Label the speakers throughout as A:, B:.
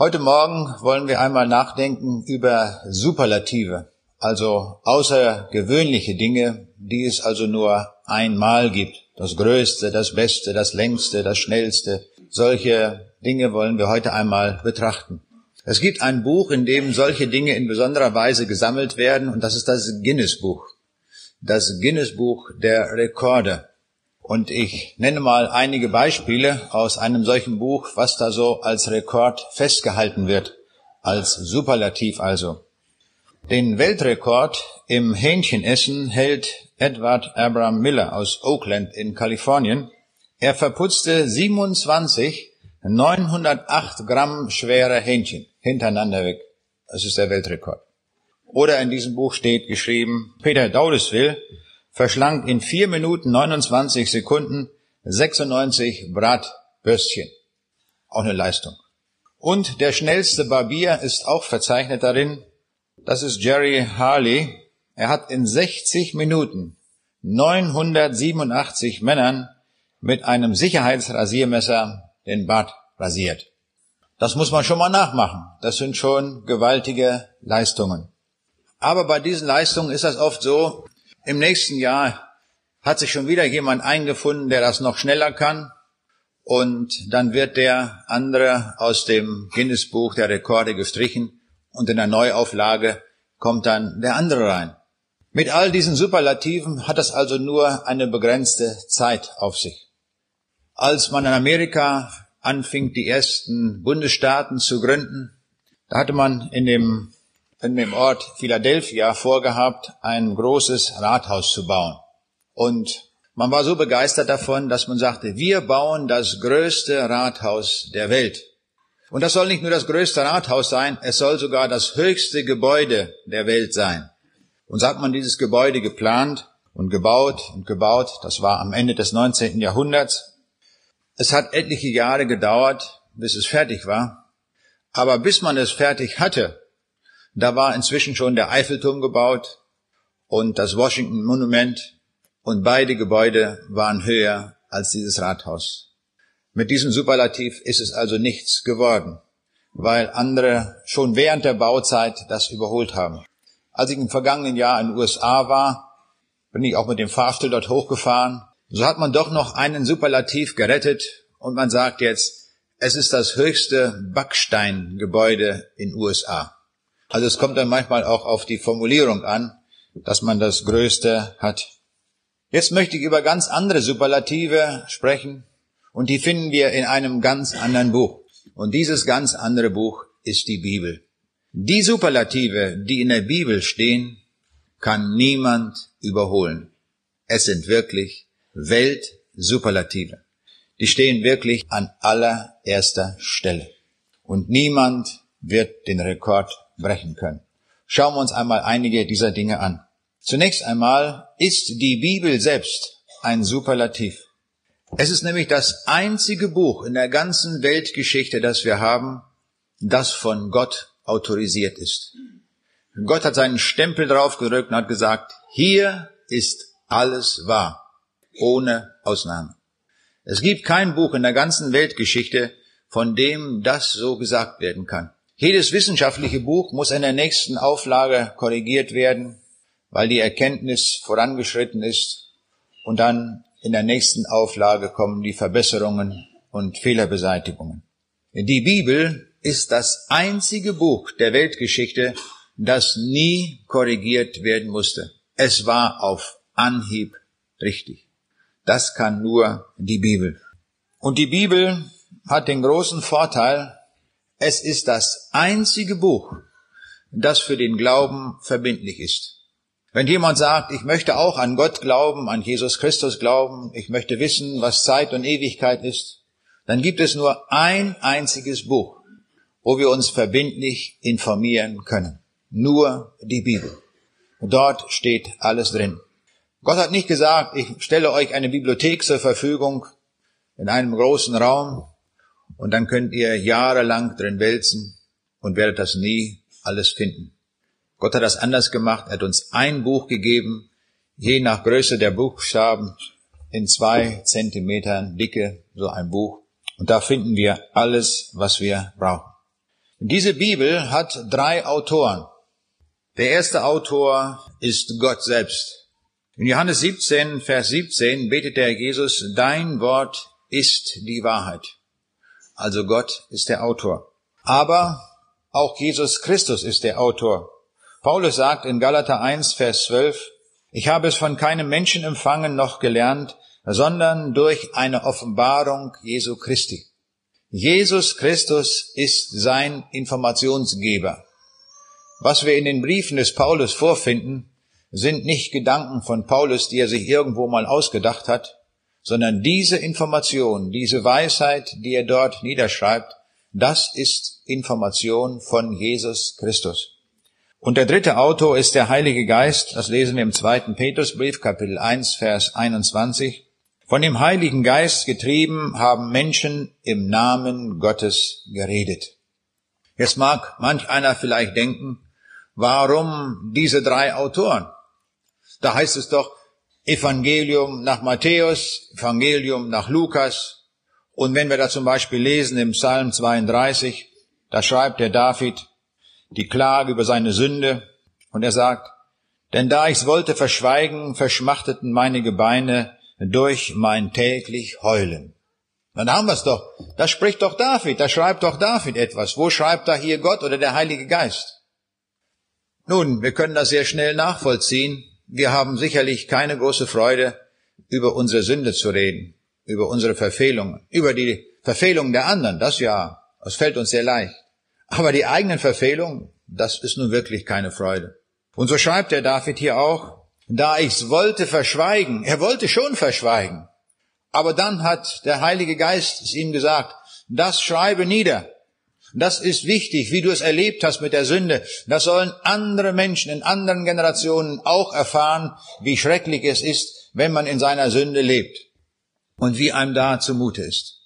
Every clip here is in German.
A: Heute Morgen wollen wir einmal nachdenken über Superlative, also außergewöhnliche Dinge, die es also nur einmal gibt. Das Größte, das Beste, das Längste, das Schnellste. Solche Dinge wollen wir heute einmal betrachten. Es gibt ein Buch, in dem solche Dinge in besonderer Weise gesammelt werden, und das ist das Guinness-Buch. Das Guinness-Buch der Rekorde. Und ich nenne mal einige Beispiele aus einem solchen Buch, was da so als Rekord festgehalten wird, als Superlativ also. Den Weltrekord im Hähnchenessen hält Edward Abraham Miller aus Oakland in Kalifornien. Er verputzte 27 908 Gramm schwere Hähnchen hintereinander weg. Das ist der Weltrekord. Oder in diesem Buch steht geschrieben, Peter Daudesville verschlang in vier Minuten 29 Sekunden 96 Bratbürstchen. Auch eine Leistung. Und der schnellste Barbier ist auch verzeichnet darin. Das ist Jerry Harley. Er hat in 60 Minuten 987 Männern mit einem Sicherheitsrasiermesser den Bart rasiert. Das muss man schon mal nachmachen. Das sind schon gewaltige Leistungen. Aber bei diesen Leistungen ist das oft so, im nächsten Jahr hat sich schon wieder jemand eingefunden, der das noch schneller kann. Und dann wird der andere aus dem Guinness-Buch der Rekorde gestrichen und in der Neuauflage kommt dann der andere rein. Mit all diesen Superlativen hat das also nur eine begrenzte Zeit auf sich. Als man in Amerika anfing, die ersten Bundesstaaten zu gründen, da hatte man in dem in dem Ort Philadelphia vorgehabt, ein großes Rathaus zu bauen. Und man war so begeistert davon, dass man sagte, wir bauen das größte Rathaus der Welt. Und das soll nicht nur das größte Rathaus sein, es soll sogar das höchste Gebäude der Welt sein. Und so hat man dieses Gebäude geplant und gebaut und gebaut. Das war am Ende des 19. Jahrhunderts. Es hat etliche Jahre gedauert, bis es fertig war. Aber bis man es fertig hatte, da war inzwischen schon der Eiffelturm gebaut und das Washington Monument und beide Gebäude waren höher als dieses Rathaus. Mit diesem Superlativ ist es also nichts geworden, weil andere schon während der Bauzeit das überholt haben. Als ich im vergangenen Jahr in den USA war, bin ich auch mit dem Fahrstuhl dort hochgefahren. So hat man doch noch einen Superlativ gerettet und man sagt jetzt, es ist das höchste Backsteingebäude in USA. Also es kommt dann manchmal auch auf die Formulierung an, dass man das Größte hat. Jetzt möchte ich über ganz andere Superlative sprechen und die finden wir in einem ganz anderen Buch. Und dieses ganz andere Buch ist die Bibel. Die Superlative, die in der Bibel stehen, kann niemand überholen. Es sind wirklich Weltsuperlative. Die stehen wirklich an allererster Stelle. Und niemand wird den Rekord brechen können. Schauen wir uns einmal einige dieser Dinge an. Zunächst einmal ist die Bibel selbst ein Superlativ. Es ist nämlich das einzige Buch in der ganzen Weltgeschichte, das wir haben, das von Gott autorisiert ist. Gott hat seinen Stempel draufgedrückt und hat gesagt, hier ist alles wahr, ohne Ausnahme. Es gibt kein Buch in der ganzen Weltgeschichte, von dem das so gesagt werden kann. Jedes wissenschaftliche Buch muss in der nächsten Auflage korrigiert werden, weil die Erkenntnis vorangeschritten ist und dann in der nächsten Auflage kommen die Verbesserungen und Fehlerbeseitigungen. Die Bibel ist das einzige Buch der Weltgeschichte, das nie korrigiert werden musste. Es war auf Anhieb richtig. Das kann nur die Bibel. Und die Bibel hat den großen Vorteil, es ist das einzige Buch, das für den Glauben verbindlich ist. Wenn jemand sagt, ich möchte auch an Gott glauben, an Jesus Christus glauben, ich möchte wissen, was Zeit und Ewigkeit ist, dann gibt es nur ein einziges Buch, wo wir uns verbindlich informieren können. Nur die Bibel. Dort steht alles drin. Gott hat nicht gesagt, ich stelle euch eine Bibliothek zur Verfügung in einem großen Raum, und dann könnt ihr jahrelang drin wälzen und werdet das nie alles finden. Gott hat das anders gemacht. Er hat uns ein Buch gegeben, je nach Größe der Buchstaben, in zwei Zentimetern Dicke, so ein Buch. Und da finden wir alles, was wir brauchen. Diese Bibel hat drei Autoren. Der erste Autor ist Gott selbst. In Johannes 17, Vers 17 betet der Jesus, dein Wort ist die Wahrheit. Also Gott ist der Autor. Aber auch Jesus Christus ist der Autor. Paulus sagt in Galater 1, Vers 12, ich habe es von keinem Menschen empfangen noch gelernt, sondern durch eine Offenbarung Jesu Christi. Jesus Christus ist sein Informationsgeber. Was wir in den Briefen des Paulus vorfinden, sind nicht Gedanken von Paulus, die er sich irgendwo mal ausgedacht hat, sondern diese Information, diese Weisheit, die er dort niederschreibt, das ist Information von Jesus Christus. Und der dritte Autor ist der Heilige Geist, das lesen wir im zweiten Petrusbrief, Kapitel 1, Vers 21. Von dem Heiligen Geist getrieben haben Menschen im Namen Gottes geredet. Jetzt mag manch einer vielleicht denken, Warum diese drei Autoren? Da heißt es doch Evangelium nach Matthäus, Evangelium nach Lukas. Und wenn wir da zum Beispiel lesen im Psalm 32, da schreibt der David die Klage über seine Sünde und er sagt, denn da ich's wollte verschweigen, verschmachteten meine Gebeine durch mein täglich Heulen. Dann haben wir's doch. Da spricht doch David, da schreibt doch David etwas. Wo schreibt da hier Gott oder der Heilige Geist? Nun, wir können das sehr schnell nachvollziehen. Wir haben sicherlich keine große Freude, über unsere Sünde zu reden, über unsere Verfehlungen, über die Verfehlungen der anderen, das ja, das fällt uns sehr leicht. Aber die eigenen Verfehlungen, das ist nun wirklich keine Freude. Und so schreibt der David hier auch, da ich's wollte verschweigen, er wollte schon verschweigen. Aber dann hat der Heilige Geist es ihm gesagt, das schreibe nieder, das ist wichtig, wie du es erlebt hast mit der Sünde. Das sollen andere Menschen in anderen Generationen auch erfahren, wie schrecklich es ist, wenn man in seiner Sünde lebt und wie einem da zumute ist.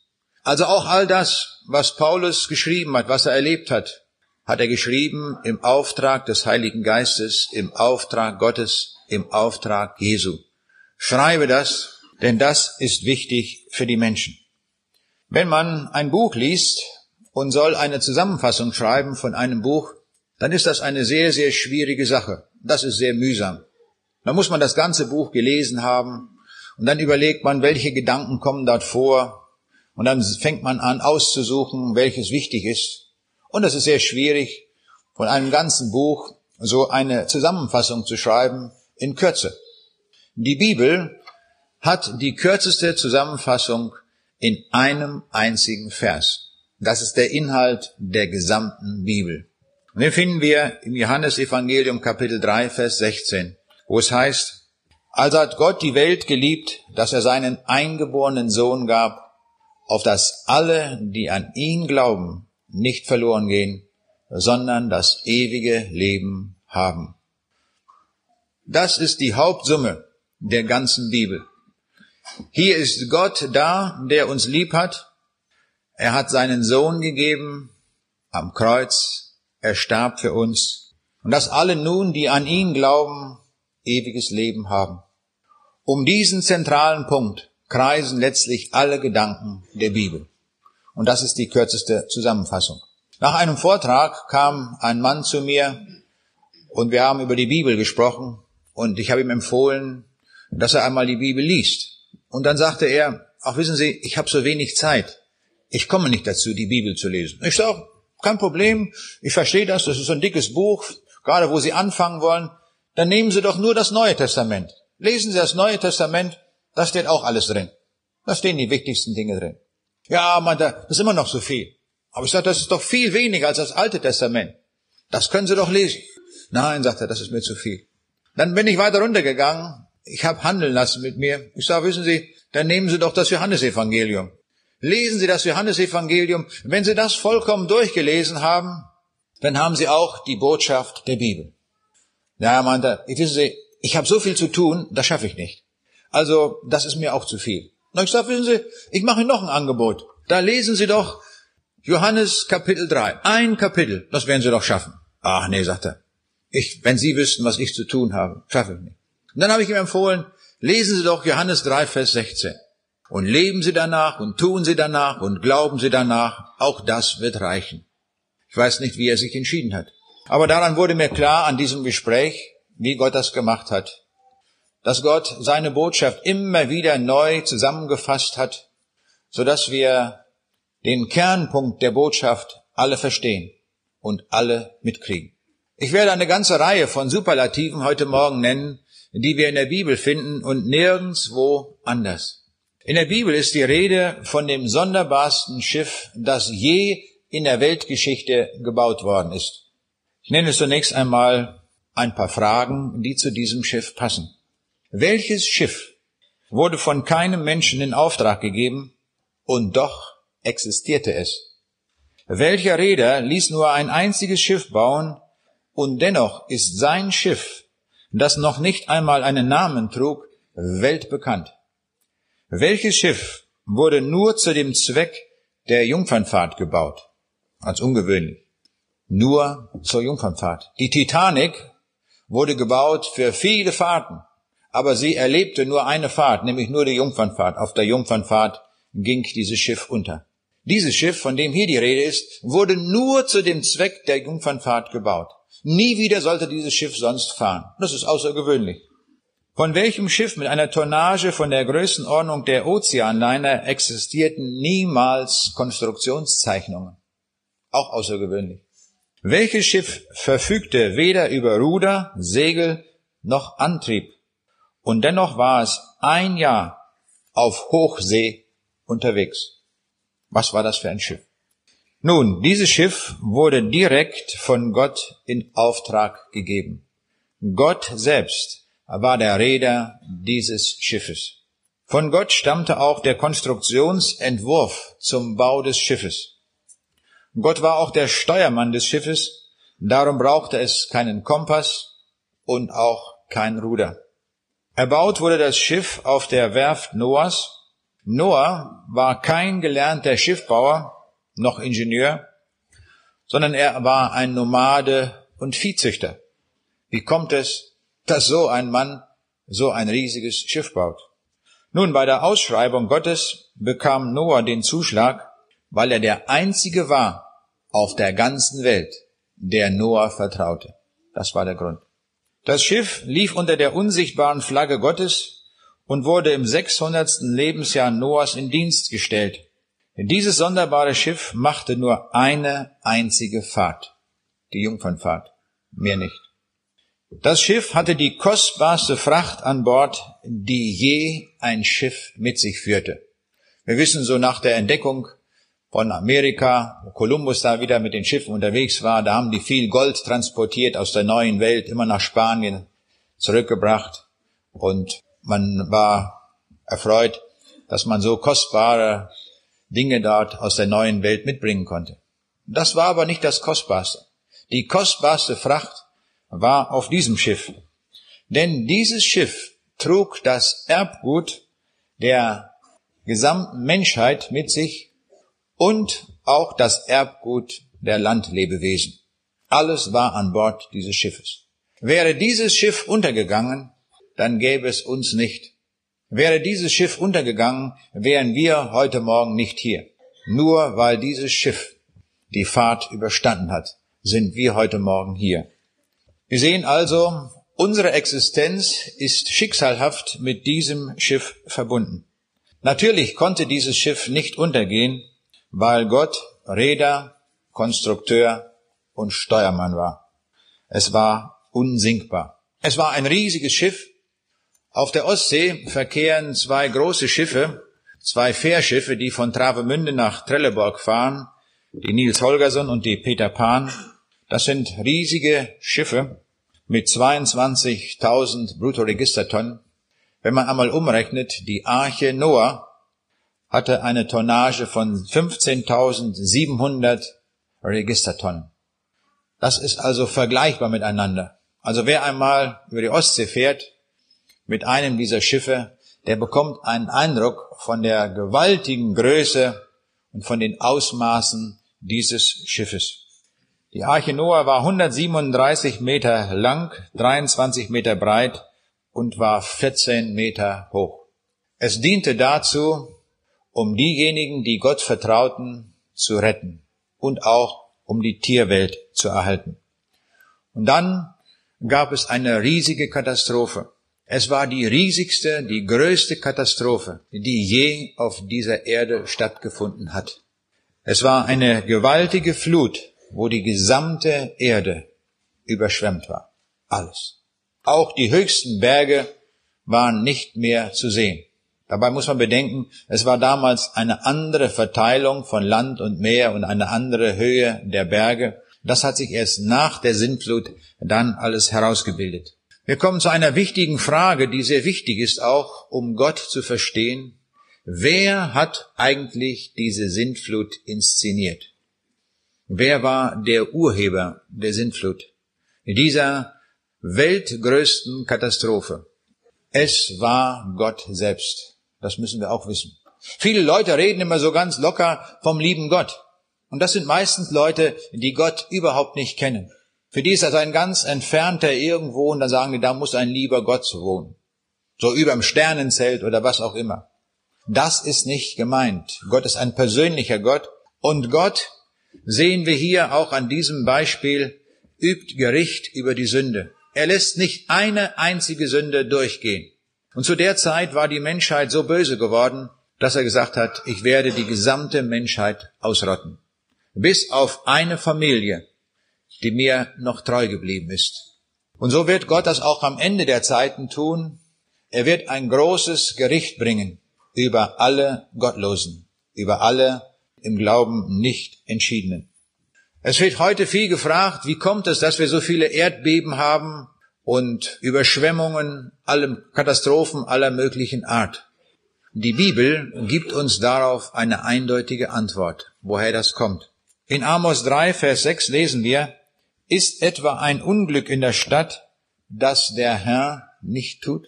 A: Also auch all das, was Paulus geschrieben hat, was er erlebt hat, hat er geschrieben im Auftrag des Heiligen Geistes, im Auftrag Gottes, im Auftrag Jesu. Schreibe das, denn das ist wichtig für die Menschen. Wenn man ein Buch liest, und soll eine Zusammenfassung schreiben von einem Buch, dann ist das eine sehr, sehr schwierige Sache. Das ist sehr mühsam. Da muss man das ganze Buch gelesen haben und dann überlegt man, welche Gedanken kommen dort vor und dann fängt man an auszusuchen, welches wichtig ist. Und es ist sehr schwierig, von einem ganzen Buch so eine Zusammenfassung zu schreiben in Kürze. Die Bibel hat die kürzeste Zusammenfassung in einem einzigen Vers. Das ist der Inhalt der gesamten Bibel. Und den finden wir im Johannesevangelium Kapitel 3, Vers 16, wo es heißt, also hat Gott die Welt geliebt, dass er seinen eingeborenen Sohn gab, auf dass alle, die an ihn glauben, nicht verloren gehen, sondern das ewige Leben haben. Das ist die Hauptsumme der ganzen Bibel. Hier ist Gott da, der uns lieb hat, er hat seinen Sohn gegeben am Kreuz. Er starb für uns. Und dass alle nun, die an ihn glauben, ewiges Leben haben. Um diesen zentralen Punkt kreisen letztlich alle Gedanken der Bibel. Und das ist die kürzeste Zusammenfassung. Nach einem Vortrag kam ein Mann zu mir und wir haben über die Bibel gesprochen und ich habe ihm empfohlen, dass er einmal die Bibel liest. Und dann sagte er, ach wissen Sie, ich habe so wenig Zeit. Ich komme nicht dazu, die Bibel zu lesen. Ich sage, kein Problem, ich verstehe das, das ist so ein dickes Buch, gerade wo Sie anfangen wollen, dann nehmen Sie doch nur das Neue Testament. Lesen Sie das Neue Testament, da steht auch alles drin. Da stehen die wichtigsten Dinge drin. Ja, man, das ist immer noch so viel. Aber ich sage, das ist doch viel weniger als das Alte Testament. Das können Sie doch lesen. Nein, sagt er, das ist mir zu viel. Dann bin ich weiter runtergegangen. Ich habe handeln lassen mit mir. Ich sage, wissen Sie, dann nehmen Sie doch das Johannesevangelium. Lesen Sie das Johannesevangelium. Wenn Sie das vollkommen durchgelesen haben, dann haben Sie auch die Botschaft der Bibel. Ja, meinte, wissen Sie, ich habe so viel zu tun, das schaffe ich nicht. Also, das ist mir auch zu viel. Na, ich sage, wissen Sie, ich mache Ihnen noch ein Angebot. Da lesen Sie doch Johannes Kapitel 3. Ein Kapitel, das werden Sie doch schaffen. Ach nee, sagt er. Ich, wenn Sie wüssten, was ich zu tun habe, schaffe ich nicht. Und dann habe ich ihm empfohlen, lesen Sie doch Johannes 3, Vers 16 und leben Sie danach und tun Sie danach und glauben Sie danach, auch das wird reichen. Ich weiß nicht, wie er sich entschieden hat. Aber daran wurde mir klar an diesem Gespräch, wie Gott das gemacht hat. Dass Gott seine Botschaft immer wieder neu zusammengefasst hat, so dass wir den Kernpunkt der Botschaft alle verstehen und alle mitkriegen. Ich werde eine ganze Reihe von Superlativen heute Morgen nennen, die wir in der Bibel finden und nirgendswo anders. In der Bibel ist die Rede von dem sonderbarsten Schiff, das je in der Weltgeschichte gebaut worden ist. Ich nenne zunächst einmal ein paar Fragen, die zu diesem Schiff passen. Welches Schiff wurde von keinem Menschen in Auftrag gegeben und doch existierte es? Welcher Räder ließ nur ein einziges Schiff bauen und dennoch ist sein Schiff das noch nicht einmal einen Namen trug, weltbekannt. Welches Schiff wurde nur zu dem Zweck der Jungfernfahrt gebaut? Als ungewöhnlich. Nur zur Jungfernfahrt. Die Titanic wurde gebaut für viele Fahrten, aber sie erlebte nur eine Fahrt, nämlich nur die Jungfernfahrt. Auf der Jungfernfahrt ging dieses Schiff unter. Dieses Schiff, von dem hier die Rede ist, wurde nur zu dem Zweck der Jungfernfahrt gebaut. Nie wieder sollte dieses Schiff sonst fahren. Das ist außergewöhnlich. Von welchem Schiff mit einer Tonnage von der Größenordnung der Ozeanliner existierten niemals Konstruktionszeichnungen? Auch außergewöhnlich. Welches Schiff verfügte weder über Ruder, Segel noch Antrieb? Und dennoch war es ein Jahr auf Hochsee unterwegs. Was war das für ein Schiff? Nun, dieses Schiff wurde direkt von Gott in Auftrag gegeben. Gott selbst war der Räder dieses Schiffes. Von Gott stammte auch der Konstruktionsentwurf zum Bau des Schiffes. Gott war auch der Steuermann des Schiffes, darum brauchte es keinen Kompass und auch kein Ruder. Erbaut wurde das Schiff auf der Werft Noahs. Noah war kein gelernter Schiffbauer, noch Ingenieur, sondern er war ein Nomade und Viehzüchter. Wie kommt es, dass so ein Mann so ein riesiges Schiff baut? Nun, bei der Ausschreibung Gottes bekam Noah den Zuschlag, weil er der Einzige war auf der ganzen Welt, der Noah vertraute. Das war der Grund. Das Schiff lief unter der unsichtbaren Flagge Gottes und wurde im 600. Lebensjahr Noahs in Dienst gestellt. Dieses sonderbare Schiff machte nur eine einzige Fahrt, die Jungfernfahrt, mehr nicht. Das Schiff hatte die kostbarste Fracht an Bord, die je ein Schiff mit sich führte. Wir wissen so nach der Entdeckung von Amerika, wo Kolumbus da wieder mit den Schiffen unterwegs war, da haben die viel Gold transportiert aus der neuen Welt, immer nach Spanien zurückgebracht und man war erfreut, dass man so kostbare Dinge dort aus der neuen Welt mitbringen konnte. Das war aber nicht das Kostbarste. Die kostbarste Fracht war auf diesem Schiff. Denn dieses Schiff trug das Erbgut der gesamten Menschheit mit sich und auch das Erbgut der Landlebewesen. Alles war an Bord dieses Schiffes. Wäre dieses Schiff untergegangen, dann gäbe es uns nicht. Wäre dieses Schiff untergegangen, wären wir heute Morgen nicht hier. Nur weil dieses Schiff die Fahrt überstanden hat, sind wir heute Morgen hier. Wir sehen also, unsere Existenz ist schicksalhaft mit diesem Schiff verbunden. Natürlich konnte dieses Schiff nicht untergehen, weil Gott Räder, Konstrukteur und Steuermann war. Es war unsinkbar. Es war ein riesiges Schiff, auf der Ostsee verkehren zwei große Schiffe, zwei Fährschiffe, die von Travemünde nach Trelleborg fahren, die Nils Holgersson und die Peter Pan. Das sind riesige Schiffe mit 22.000 Bruttoregistertonnen. Wenn man einmal umrechnet, die Arche Noah hatte eine Tonnage von 15.700 Registertonnen. Das ist also vergleichbar miteinander. Also wer einmal über die Ostsee fährt, mit einem dieser Schiffe, der bekommt einen Eindruck von der gewaltigen Größe und von den Ausmaßen dieses Schiffes. Die Arche Noah war 137 Meter lang, 23 Meter breit und war 14 Meter hoch. Es diente dazu, um diejenigen, die Gott vertrauten, zu retten und auch um die Tierwelt zu erhalten. Und dann gab es eine riesige Katastrophe. Es war die riesigste, die größte Katastrophe, die je auf dieser Erde stattgefunden hat. Es war eine gewaltige Flut, wo die gesamte Erde überschwemmt war. Alles. Auch die höchsten Berge waren nicht mehr zu sehen. Dabei muss man bedenken, es war damals eine andere Verteilung von Land und Meer und eine andere Höhe der Berge. Das hat sich erst nach der Sintflut dann alles herausgebildet. Wir kommen zu einer wichtigen Frage, die sehr wichtig ist auch, um Gott zu verstehen. Wer hat eigentlich diese Sintflut inszeniert? Wer war der Urheber der Sintflut? In dieser weltgrößten Katastrophe. Es war Gott selbst. Das müssen wir auch wissen. Viele Leute reden immer so ganz locker vom lieben Gott. Und das sind meistens Leute, die Gott überhaupt nicht kennen. Für die ist das ein ganz entfernter irgendwo und dann sagen die, da muss ein lieber Gott wohnen. So überm Sternenzelt oder was auch immer. Das ist nicht gemeint. Gott ist ein persönlicher Gott und Gott, sehen wir hier auch an diesem Beispiel, übt Gericht über die Sünde. Er lässt nicht eine einzige Sünde durchgehen. Und zu der Zeit war die Menschheit so böse geworden, dass er gesagt hat, ich werde die gesamte Menschheit ausrotten. Bis auf eine Familie, die mir noch treu geblieben ist. Und so wird Gott das auch am Ende der Zeiten tun. Er wird ein großes Gericht bringen über alle Gottlosen, über alle im Glauben nicht entschiedenen. Es wird heute viel gefragt, wie kommt es, dass wir so viele Erdbeben haben, und Überschwemmungen, allem Katastrophen aller möglichen Art. Die Bibel gibt uns darauf eine eindeutige Antwort, woher das kommt. In Amos 3, Vers 6 lesen wir, ist etwa ein Unglück in der Stadt, das der Herr nicht tut?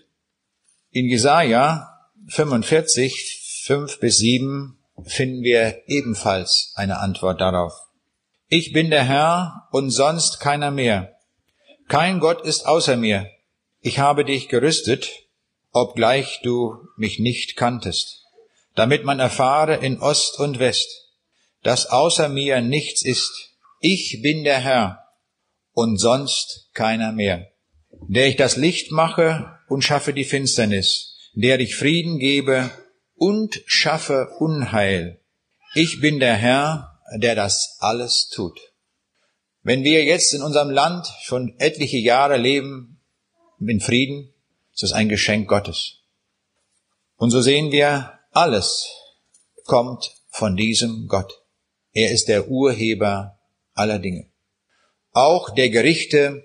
A: In Jesaja 45, 5 bis 7 finden wir ebenfalls eine Antwort darauf. Ich bin der Herr und sonst keiner mehr. Kein Gott ist außer mir. Ich habe dich gerüstet, obgleich du mich nicht kanntest, damit man erfahre in Ost und West, dass außer mir nichts ist. Ich bin der Herr und sonst keiner mehr, der ich das Licht mache und schaffe die Finsternis, der ich Frieden gebe und schaffe Unheil. Ich bin der Herr, der das alles tut. Wenn wir jetzt in unserem Land schon etliche Jahre leben in Frieden, ist das ein Geschenk Gottes. Und so sehen wir, alles kommt von diesem Gott. Er ist der Urheber aller Dinge. Auch der Gerichte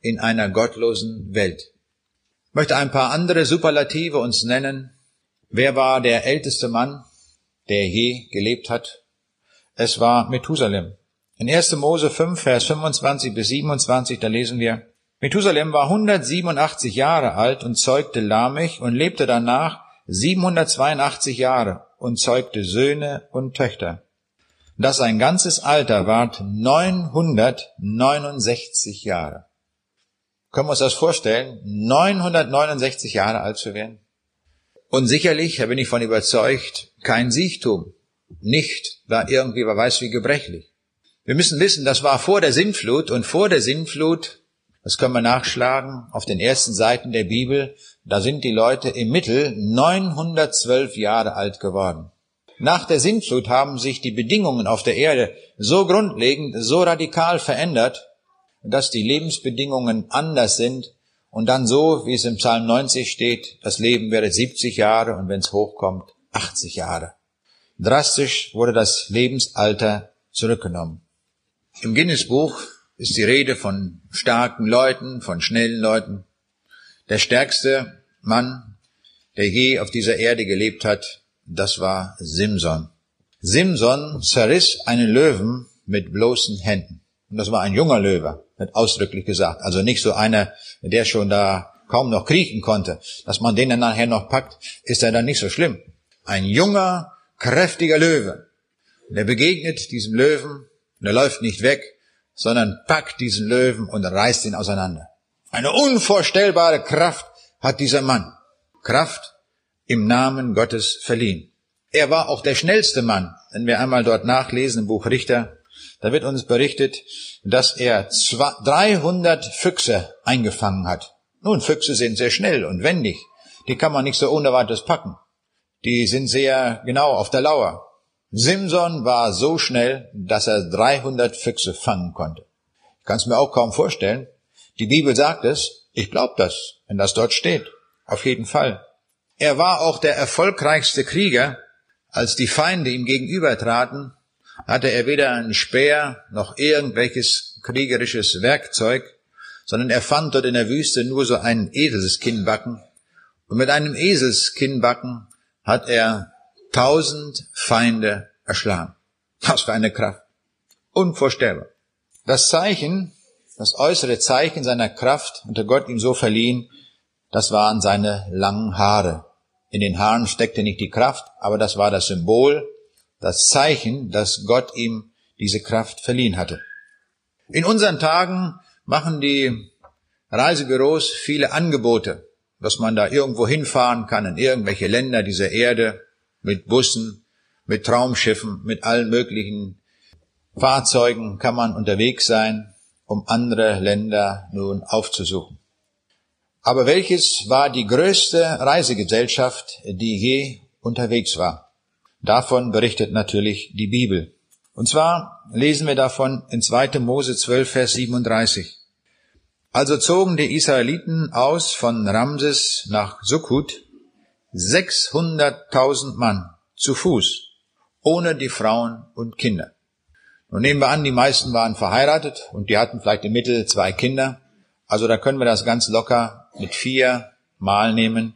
A: in einer gottlosen Welt. Ich möchte ein paar andere Superlative uns nennen. Wer war der älteste Mann, der je gelebt hat? Es war Methusalem. In 1. Mose 5, Vers 25 bis 27, da lesen wir, Methusalem war 187 Jahre alt und zeugte Lamech und lebte danach 782 Jahre und zeugte Söhne und Töchter. Das sein ganzes Alter ward 969 Jahre. Können wir uns das vorstellen? 969 Jahre alt zu werden? Und sicherlich, da bin ich von überzeugt, kein Siechtum. Nicht, war irgendwie, wer weiß wie gebrechlich. Wir müssen wissen, das war vor der Sintflut und vor der Sintflut, das können wir nachschlagen, auf den ersten Seiten der Bibel, da sind die Leute im Mittel 912 Jahre alt geworden. Nach der Sintflut haben sich die Bedingungen auf der Erde so grundlegend, so radikal verändert, dass die Lebensbedingungen anders sind und dann so, wie es im Psalm 90 steht, das Leben wäre 70 Jahre und wenn es hochkommt, 80 Jahre. Drastisch wurde das Lebensalter zurückgenommen. Im Guinness-Buch ist die Rede von starken Leuten, von schnellen Leuten. Der stärkste Mann, der je auf dieser Erde gelebt hat, das war Simson. Simson zerriss einen Löwen mit bloßen Händen. Und das war ein junger Löwe, wird ausdrücklich gesagt. Also nicht so einer, der schon da kaum noch kriechen konnte. Dass man den dann nachher noch packt, ist er dann nicht so schlimm. Ein junger, kräftiger Löwe. Der begegnet diesem Löwen und er läuft nicht weg, sondern packt diesen Löwen und reißt ihn auseinander. Eine unvorstellbare Kraft hat dieser Mann. Kraft im Namen Gottes verliehen. Er war auch der schnellste Mann. Wenn wir einmal dort nachlesen im Buch Richter, da wird uns berichtet, dass er 300 Füchse eingefangen hat. Nun, Füchse sind sehr schnell und wendig. Die kann man nicht so ohne weiteres packen. Die sind sehr genau auf der Lauer. Simson war so schnell, dass er 300 Füchse fangen konnte. Ich kann es mir auch kaum vorstellen. Die Bibel sagt es. Ich glaube das, wenn das dort steht. Auf jeden Fall. Er war auch der erfolgreichste Krieger. Als die Feinde ihm gegenübertraten, hatte er weder einen Speer noch irgendwelches kriegerisches Werkzeug, sondern er fand dort in der Wüste nur so einen Eselskinnbacken. Und mit einem Eselskinnbacken hat er tausend Feinde erschlagen. Was für eine Kraft. Unvorstellbar. Das Zeichen, das äußere Zeichen seiner Kraft, unter Gott ihm so verliehen, das waren seine langen Haare. In den Haaren steckte nicht die Kraft, aber das war das Symbol, das Zeichen, dass Gott ihm diese Kraft verliehen hatte. In unseren Tagen machen die Reisebüros viele Angebote, dass man da irgendwo hinfahren kann in irgendwelche Länder dieser Erde mit Bussen, mit Traumschiffen, mit allen möglichen Fahrzeugen kann man unterwegs sein, um andere Länder nun aufzusuchen. Aber welches war die größte Reisegesellschaft, die je unterwegs war? Davon berichtet natürlich die Bibel. Und zwar lesen wir davon in 2. Mose 12, Vers 37. Also zogen die Israeliten aus von Ramses nach Sukkot 600.000 Mann zu Fuß, ohne die Frauen und Kinder. Nun nehmen wir an, die meisten waren verheiratet und die hatten vielleicht im Mittel zwei Kinder. Also da können wir das ganz locker mit vier Mal nehmen.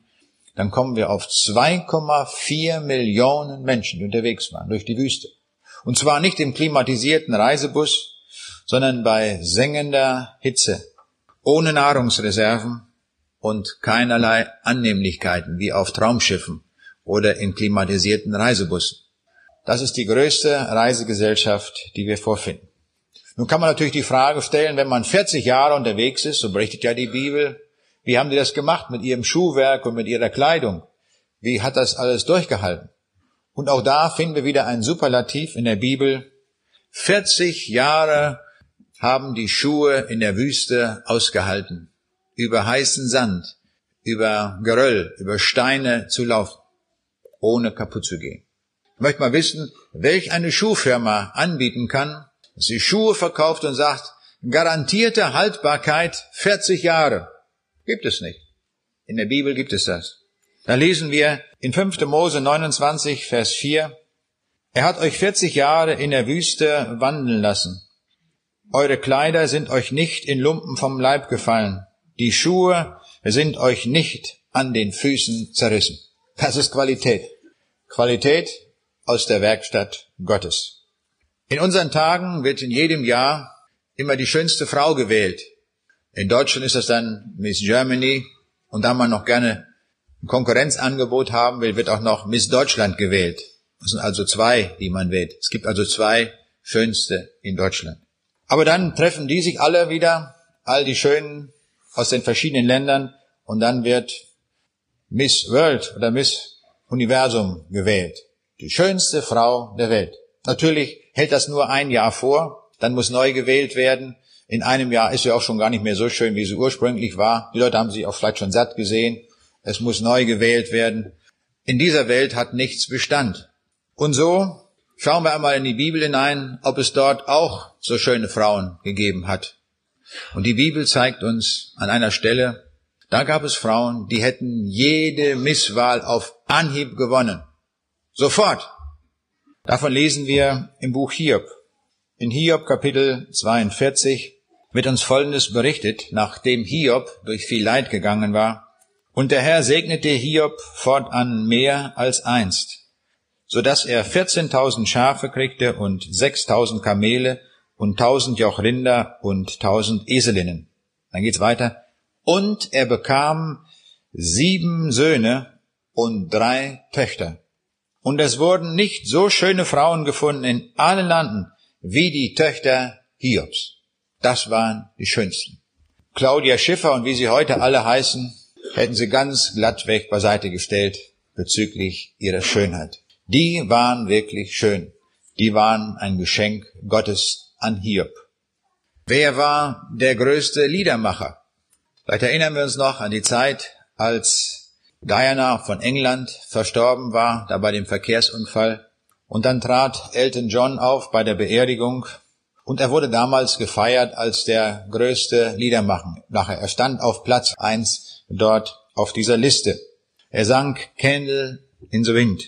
A: Dann kommen wir auf 2,4 Millionen Menschen, die unterwegs waren durch die Wüste. Und zwar nicht im klimatisierten Reisebus, sondern bei sengender Hitze, ohne Nahrungsreserven und keinerlei Annehmlichkeiten wie auf Traumschiffen oder in klimatisierten Reisebussen. Das ist die größte Reisegesellschaft, die wir vorfinden. Nun kann man natürlich die Frage stellen, wenn man 40 Jahre unterwegs ist, so berichtet ja die Bibel, wie haben die das gemacht mit ihrem Schuhwerk und mit ihrer Kleidung? Wie hat das alles durchgehalten? Und auch da finden wir wieder ein Superlativ in der Bibel. 40 Jahre haben die Schuhe in der Wüste ausgehalten über heißen Sand, über Geröll, über Steine zu laufen, ohne kaputt zu gehen. Ich möchte mal wissen, welch eine Schuhfirma anbieten kann, dass sie Schuhe verkauft und sagt, garantierte Haltbarkeit 40 Jahre. Gibt es nicht. In der Bibel gibt es das. Da lesen wir in 5. Mose 29, Vers 4, er hat euch 40 Jahre in der Wüste wandeln lassen. Eure Kleider sind euch nicht in Lumpen vom Leib gefallen. Die Schuhe sind euch nicht an den Füßen zerrissen. Das ist Qualität. Qualität aus der Werkstatt Gottes. In unseren Tagen wird in jedem Jahr immer die schönste Frau gewählt. In Deutschland ist das dann Miss Germany und da man noch gerne ein Konkurrenzangebot haben will, wird auch noch Miss Deutschland gewählt. Das sind also zwei, die man wählt. Es gibt also zwei schönste in Deutschland. Aber dann treffen die sich alle wieder, all die schönen aus den verschiedenen Ländern und dann wird Miss World oder Miss Universum gewählt. Die schönste Frau der Welt. Natürlich hält das nur ein Jahr vor, dann muss neu gewählt werden. In einem Jahr ist sie auch schon gar nicht mehr so schön, wie sie ursprünglich war. Die Leute haben sie auch vielleicht schon satt gesehen. Es muss neu gewählt werden. In dieser Welt hat nichts Bestand. Und so schauen wir einmal in die Bibel hinein, ob es dort auch so schöne Frauen gegeben hat. Und die Bibel zeigt uns an einer Stelle, da gab es Frauen, die hätten jede Misswahl auf Anhieb gewonnen. Sofort. Davon lesen wir im Buch Hiob. In Hiob Kapitel 42 wird uns Folgendes berichtet, nachdem Hiob durch viel Leid gegangen war. Und der Herr segnete Hiob fortan mehr als einst, so dass er 14.000 Schafe kriegte und 6.000 Kamele und tausend Joch Rinder und tausend Eselinnen. Dann geht's weiter. Und er bekam sieben Söhne und drei Töchter. Und es wurden nicht so schöne Frauen gefunden in allen Landen wie die Töchter Hiobs. Das waren die schönsten. Claudia Schiffer und wie sie heute alle heißen, hätten sie ganz glattweg beiseite gestellt bezüglich ihrer Schönheit. Die waren wirklich schön. Die waren ein Geschenk Gottes an Hiob. Wer war der größte Liedermacher? Vielleicht erinnern wir uns noch an die Zeit, als Diana von England verstorben war, da bei dem Verkehrsunfall. Und dann trat Elton John auf bei der Beerdigung und er wurde damals gefeiert als der größte Liedermacher. Er stand auf Platz eins dort auf dieser Liste. Er sang Candle in the Wind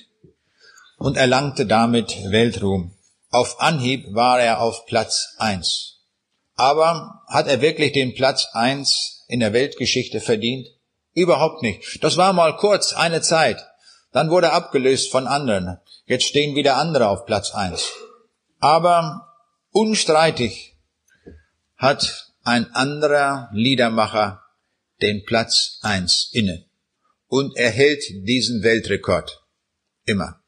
A: und erlangte damit Weltruhm. Auf Anhieb war er auf Platz eins. Aber hat er wirklich den Platz eins in der Weltgeschichte verdient? Überhaupt nicht. Das war mal kurz eine Zeit. Dann wurde er abgelöst von anderen. Jetzt stehen wieder andere auf Platz eins. Aber unstreitig hat ein anderer Liedermacher den Platz eins inne und erhält diesen Weltrekord. Immer.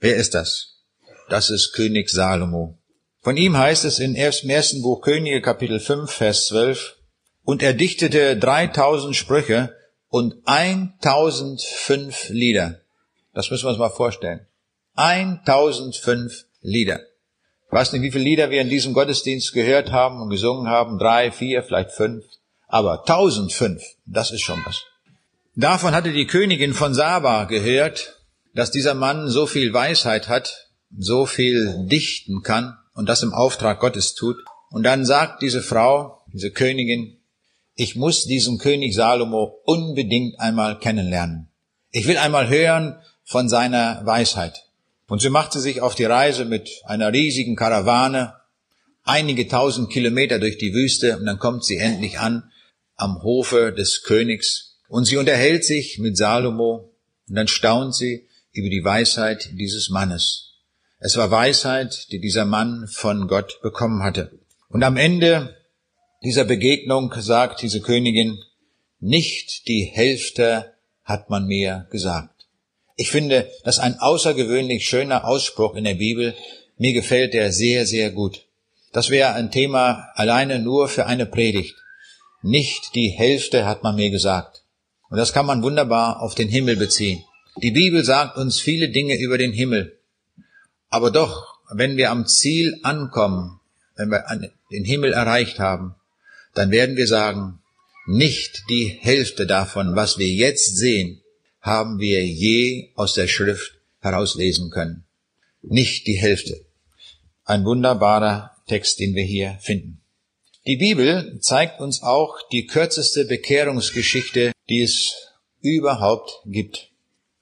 A: Wer ist das? Das ist König Salomo. Von ihm heißt es in ersten Buch Könige Kapitel 5 Vers 12, und er dichtete 3000 Sprüche und 1005 Lieder. Das müssen wir uns mal vorstellen. 1005 Lieder. Ich weiß nicht, wie viele Lieder wir in diesem Gottesdienst gehört haben und gesungen haben. Drei, vier, vielleicht fünf. Aber 1005, das ist schon was. Davon hatte die Königin von Saba gehört, dass dieser Mann so viel Weisheit hat, so viel dichten kann und das im Auftrag Gottes tut. Und dann sagt diese Frau, diese Königin, ich muss diesen König Salomo unbedingt einmal kennenlernen. Ich will einmal hören von seiner Weisheit. Und so machte sich auf die Reise mit einer riesigen Karawane, einige tausend Kilometer durch die Wüste, und dann kommt sie endlich an am Hofe des Königs und sie unterhält sich mit Salomo und dann staunt sie über die Weisheit dieses Mannes. Es war Weisheit, die dieser Mann von Gott bekommen hatte. Und am Ende dieser Begegnung sagt diese Königin, nicht die Hälfte hat man mir gesagt. Ich finde, das ist ein außergewöhnlich schöner Ausspruch in der Bibel. Mir gefällt der sehr, sehr gut. Das wäre ein Thema alleine nur für eine Predigt. Nicht die Hälfte hat man mir gesagt. Und das kann man wunderbar auf den Himmel beziehen. Die Bibel sagt uns viele Dinge über den Himmel. Aber doch, wenn wir am Ziel ankommen, wenn wir den Himmel erreicht haben, dann werden wir sagen, nicht die Hälfte davon, was wir jetzt sehen, haben wir je aus der Schrift herauslesen können. Nicht die Hälfte. Ein wunderbarer Text, den wir hier finden. Die Bibel zeigt uns auch die kürzeste Bekehrungsgeschichte, die es überhaupt gibt.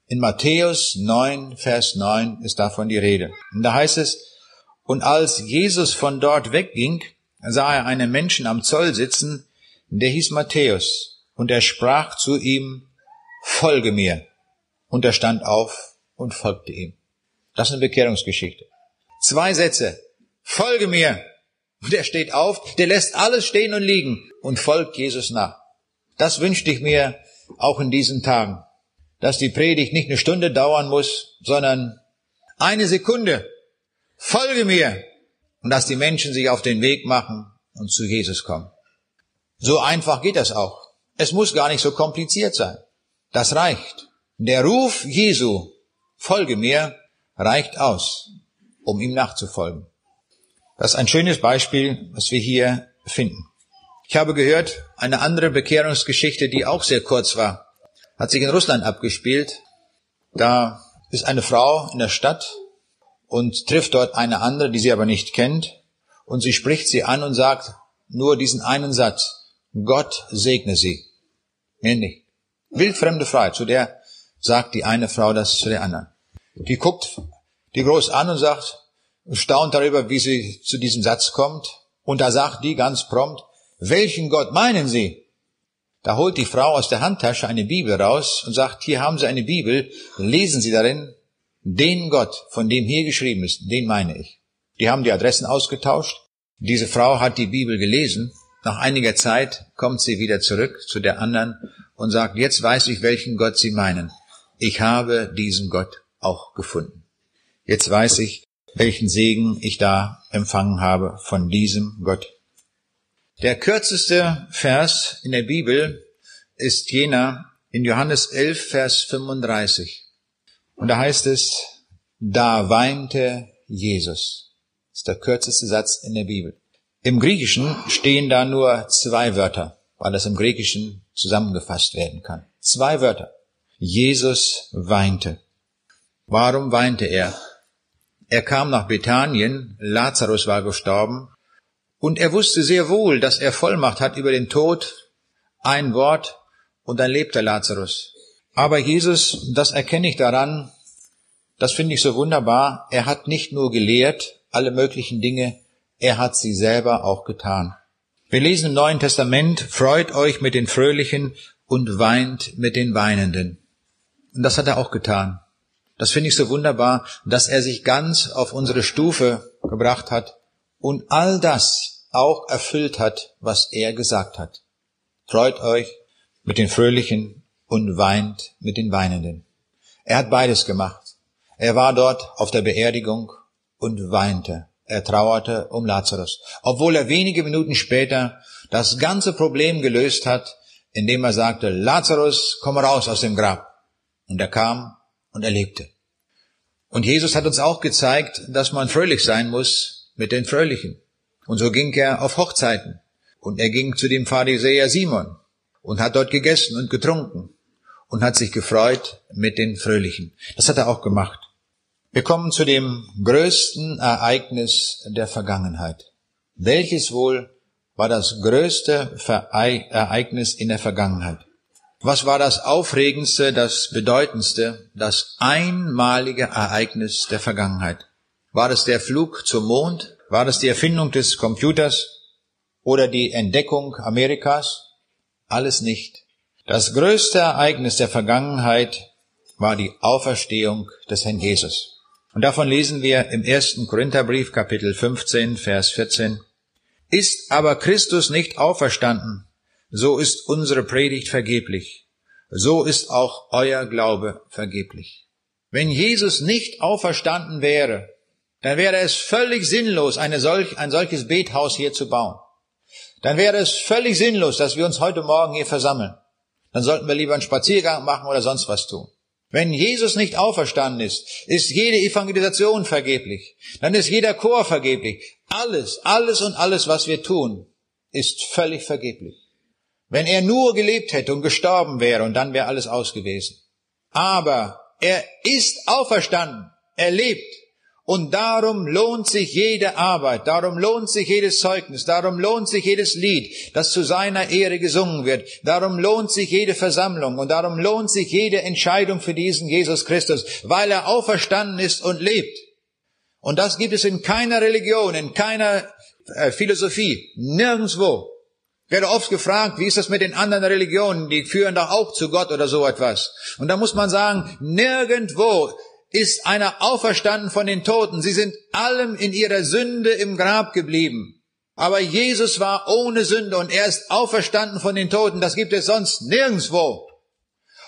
A: In Matthäus 9, Vers 9 ist davon die Rede. Und da heißt es, und als Jesus von dort wegging, sah er einen Menschen am Zoll sitzen, der hieß Matthäus, und er sprach zu ihm, folge mir. Und er stand auf und folgte ihm. Das ist eine Bekehrungsgeschichte. Zwei Sätze. Folge mir. Und er steht auf, der lässt alles stehen und liegen und folgt Jesus nach. Das wünschte ich mir auch in diesen Tagen, dass die Predigt nicht eine Stunde dauern muss, sondern eine Sekunde. Folge mir. Und dass die Menschen sich auf den Weg machen und zu Jesus kommen. So einfach geht das auch. Es muss gar nicht so kompliziert sein. Das reicht. Der Ruf Jesu, folge mir, reicht aus, um ihm nachzufolgen. Das ist ein schönes Beispiel, was wir hier finden. Ich habe gehört, eine andere Bekehrungsgeschichte, die auch sehr kurz war, hat sich in Russland abgespielt. Da ist eine Frau in der Stadt und trifft dort eine andere, die sie aber nicht kennt. Und sie spricht sie an und sagt nur diesen einen Satz. Gott segne sie. Mehr nicht. Wildfremde Frau. Zu der sagt die eine Frau das zu der anderen. Die guckt die groß an und sagt, staunt darüber, wie sie zu diesem Satz kommt. Und da sagt die ganz prompt, welchen Gott meinen Sie? Da holt die Frau aus der Handtasche eine Bibel raus und sagt, hier haben Sie eine Bibel, lesen Sie darin, den Gott, von dem hier geschrieben ist, den meine ich. Die haben die Adressen ausgetauscht. Diese Frau hat die Bibel gelesen. Nach einiger Zeit kommt sie wieder zurück zu der anderen und sagt, jetzt weiß ich, welchen Gott Sie meinen. Ich habe diesen Gott auch gefunden. Jetzt weiß ich, welchen Segen ich da empfangen habe von diesem Gott. Der kürzeste Vers in der Bibel ist jener in Johannes 11, Vers 35. Und da heißt es, da weinte Jesus. Das ist der kürzeste Satz in der Bibel. Im Griechischen stehen da nur zwei Wörter, weil das im Griechischen zusammengefasst werden kann. Zwei Wörter. Jesus weinte. Warum weinte er? Er kam nach Bethanien, Lazarus war gestorben, und er wusste sehr wohl, dass er Vollmacht hat über den Tod, ein Wort, und dann lebt der Lazarus. Aber Jesus, das erkenne ich daran, das finde ich so wunderbar, er hat nicht nur gelehrt, alle möglichen Dinge, er hat sie selber auch getan. Wir lesen im Neuen Testament, freut euch mit den Fröhlichen und weint mit den Weinenden. Und das hat er auch getan. Das finde ich so wunderbar, dass er sich ganz auf unsere Stufe gebracht hat und all das auch erfüllt hat, was er gesagt hat. Freut euch mit den Fröhlichen und weint mit den Weinenden. Er hat beides gemacht. Er war dort auf der Beerdigung und weinte. Er trauerte um Lazarus, obwohl er wenige Minuten später das ganze Problem gelöst hat, indem er sagte, Lazarus, komm raus aus dem Grab. Und er kam und er lebte. Und Jesus hat uns auch gezeigt, dass man fröhlich sein muss mit den Fröhlichen. Und so ging er auf Hochzeiten. Und er ging zu dem Pharisäer Simon und hat dort gegessen und getrunken und hat sich gefreut mit den Fröhlichen. Das hat er auch gemacht. Wir kommen zu dem größten Ereignis der Vergangenheit. Welches wohl war das größte Ereignis in der Vergangenheit? Was war das Aufregendste, das Bedeutendste, das einmalige Ereignis der Vergangenheit? War es der Flug zum Mond? War es die Erfindung des Computers? Oder die Entdeckung Amerikas? Alles nicht. Das größte Ereignis der Vergangenheit war die Auferstehung des Herrn Jesus. Und davon lesen wir im ersten Korintherbrief Kapitel 15, Vers 14. Ist aber Christus nicht auferstanden, so ist unsere Predigt vergeblich. So ist auch euer Glaube vergeblich. Wenn Jesus nicht auferstanden wäre, dann wäre es völlig sinnlos, solch, ein solches Bethaus hier zu bauen. Dann wäre es völlig sinnlos, dass wir uns heute Morgen hier versammeln. Dann sollten wir lieber einen Spaziergang machen oder sonst was tun. Wenn Jesus nicht auferstanden ist, ist jede Evangelisation vergeblich. Dann ist jeder Chor vergeblich. Alles, alles und alles, was wir tun, ist völlig vergeblich. Wenn er nur gelebt hätte und gestorben wäre, und dann wäre alles aus gewesen. Aber er ist auferstanden, er lebt. Und darum lohnt sich jede Arbeit, darum lohnt sich jedes Zeugnis, darum lohnt sich jedes Lied, das zu seiner Ehre gesungen wird, darum lohnt sich jede Versammlung und darum lohnt sich jede Entscheidung für diesen Jesus Christus, weil er auferstanden ist und lebt. Und das gibt es in keiner Religion, in keiner äh, Philosophie, nirgendswo werde oft gefragt, wie ist das mit den anderen Religionen? Die führen doch auch zu Gott oder so etwas. Und da muss man sagen, nirgendwo ist einer auferstanden von den Toten. Sie sind allem in ihrer Sünde im Grab geblieben. Aber Jesus war ohne Sünde und er ist auferstanden von den Toten. Das gibt es sonst nirgendswo.